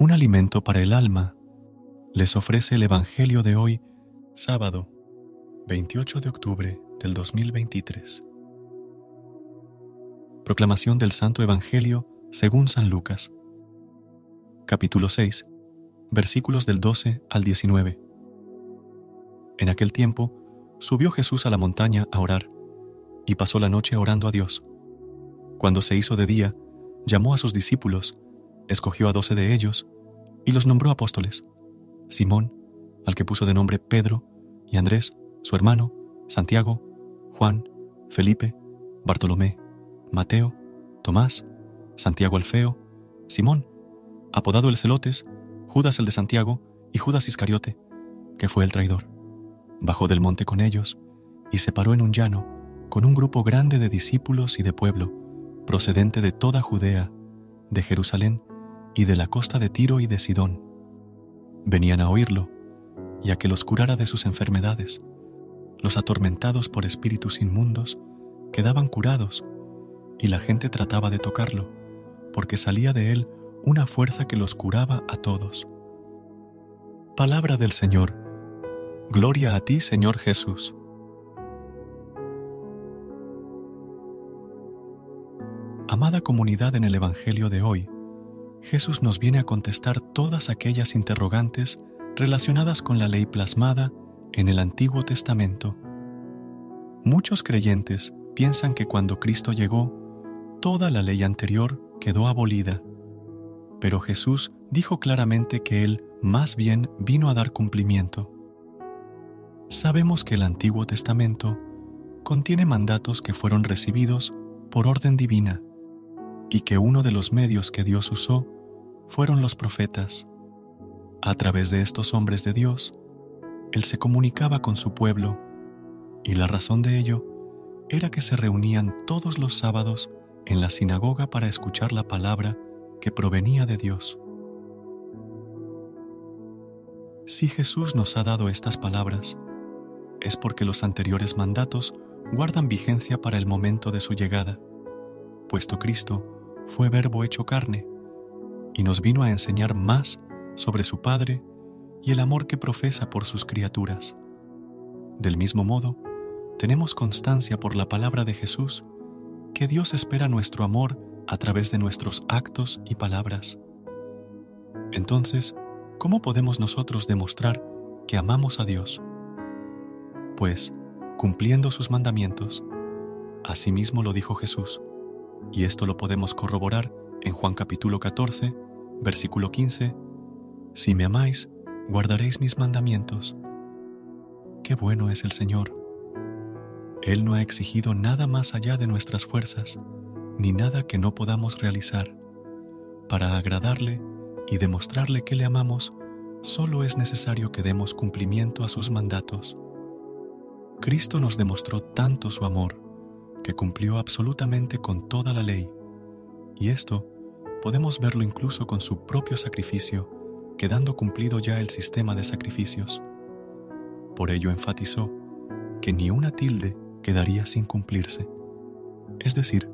Un alimento para el alma les ofrece el Evangelio de hoy, sábado 28 de octubre del 2023. Proclamación del Santo Evangelio según San Lucas, capítulo 6, versículos del 12 al 19. En aquel tiempo subió Jesús a la montaña a orar y pasó la noche orando a Dios. Cuando se hizo de día, llamó a sus discípulos escogió a doce de ellos y los nombró apóstoles. Simón, al que puso de nombre Pedro, y Andrés, su hermano, Santiago, Juan, Felipe, Bartolomé, Mateo, Tomás, Santiago Alfeo, Simón, apodado el Celotes, Judas el de Santiago y Judas Iscariote, que fue el traidor. Bajó del monte con ellos y se paró en un llano con un grupo grande de discípulos y de pueblo, procedente de toda Judea, de Jerusalén y de la costa de Tiro y de Sidón. Venían a oírlo y a que los curara de sus enfermedades. Los atormentados por espíritus inmundos quedaban curados y la gente trataba de tocarlo, porque salía de él una fuerza que los curaba a todos. Palabra del Señor. Gloria a ti, Señor Jesús. Amada comunidad en el Evangelio de hoy, Jesús nos viene a contestar todas aquellas interrogantes relacionadas con la ley plasmada en el Antiguo Testamento. Muchos creyentes piensan que cuando Cristo llegó, toda la ley anterior quedó abolida, pero Jesús dijo claramente que Él más bien vino a dar cumplimiento. Sabemos que el Antiguo Testamento contiene mandatos que fueron recibidos por orden divina y que uno de los medios que Dios usó fueron los profetas. A través de estos hombres de Dios, Él se comunicaba con su pueblo, y la razón de ello era que se reunían todos los sábados en la sinagoga para escuchar la palabra que provenía de Dios. Si Jesús nos ha dado estas palabras, es porque los anteriores mandatos guardan vigencia para el momento de su llegada, puesto Cristo fue verbo hecho carne y nos vino a enseñar más sobre su Padre y el amor que profesa por sus criaturas. Del mismo modo, tenemos constancia por la palabra de Jesús que Dios espera nuestro amor a través de nuestros actos y palabras. Entonces, ¿cómo podemos nosotros demostrar que amamos a Dios? Pues, cumpliendo sus mandamientos. Asimismo lo dijo Jesús. Y esto lo podemos corroborar en Juan capítulo 14, versículo 15. Si me amáis, guardaréis mis mandamientos. Qué bueno es el Señor. Él no ha exigido nada más allá de nuestras fuerzas, ni nada que no podamos realizar. Para agradarle y demostrarle que le amamos, solo es necesario que demos cumplimiento a sus mandatos. Cristo nos demostró tanto su amor, que cumplió absolutamente con toda la ley, y esto podemos verlo incluso con su propio sacrificio, quedando cumplido ya el sistema de sacrificios. Por ello enfatizó que ni una tilde quedaría sin cumplirse. Es decir,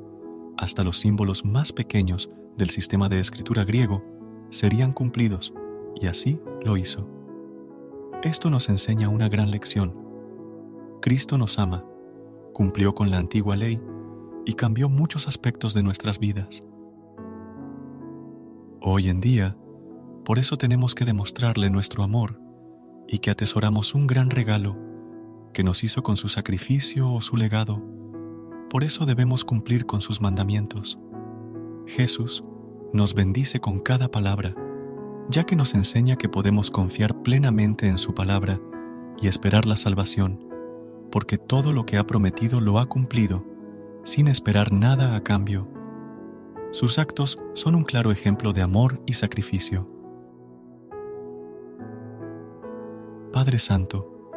hasta los símbolos más pequeños del sistema de escritura griego serían cumplidos, y así lo hizo. Esto nos enseña una gran lección. Cristo nos ama cumplió con la antigua ley y cambió muchos aspectos de nuestras vidas. Hoy en día, por eso tenemos que demostrarle nuestro amor y que atesoramos un gran regalo que nos hizo con su sacrificio o su legado. Por eso debemos cumplir con sus mandamientos. Jesús nos bendice con cada palabra, ya que nos enseña que podemos confiar plenamente en su palabra y esperar la salvación, porque todo lo que ha prometido lo ha cumplido, sin esperar nada a cambio. Sus actos son un claro ejemplo de amor y sacrificio. Padre Santo,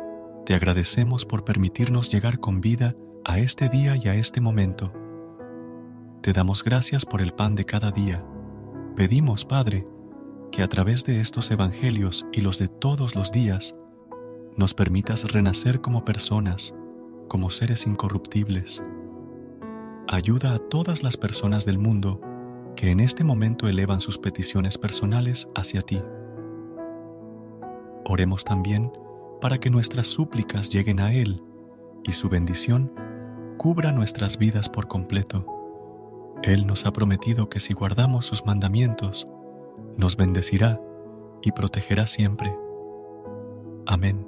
te agradecemos por permitirnos llegar con vida a este día y a este momento. Te damos gracias por el pan de cada día. Pedimos, Padre, que a través de estos evangelios y los de todos los días, nos permitas renacer como personas, como seres incorruptibles. Ayuda a todas las personas del mundo que en este momento elevan sus peticiones personales hacia ti. Oremos también para que nuestras súplicas lleguen a Él y su bendición cubra nuestras vidas por completo. Él nos ha prometido que si guardamos sus mandamientos, nos bendecirá y protegerá siempre. Amén.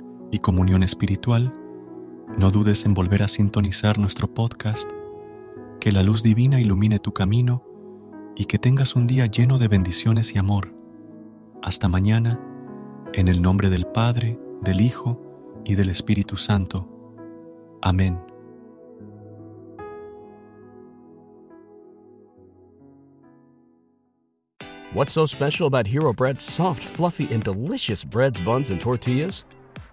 y comunión espiritual, no dudes en volver a sintonizar nuestro podcast. Que la luz divina ilumine tu camino y que tengas un día lleno de bendiciones y amor. Hasta mañana, en el nombre del Padre, del Hijo y del Espíritu Santo. Amén. What's so special about Hero Bread's soft, fluffy, and delicious breads, buns, and tortillas?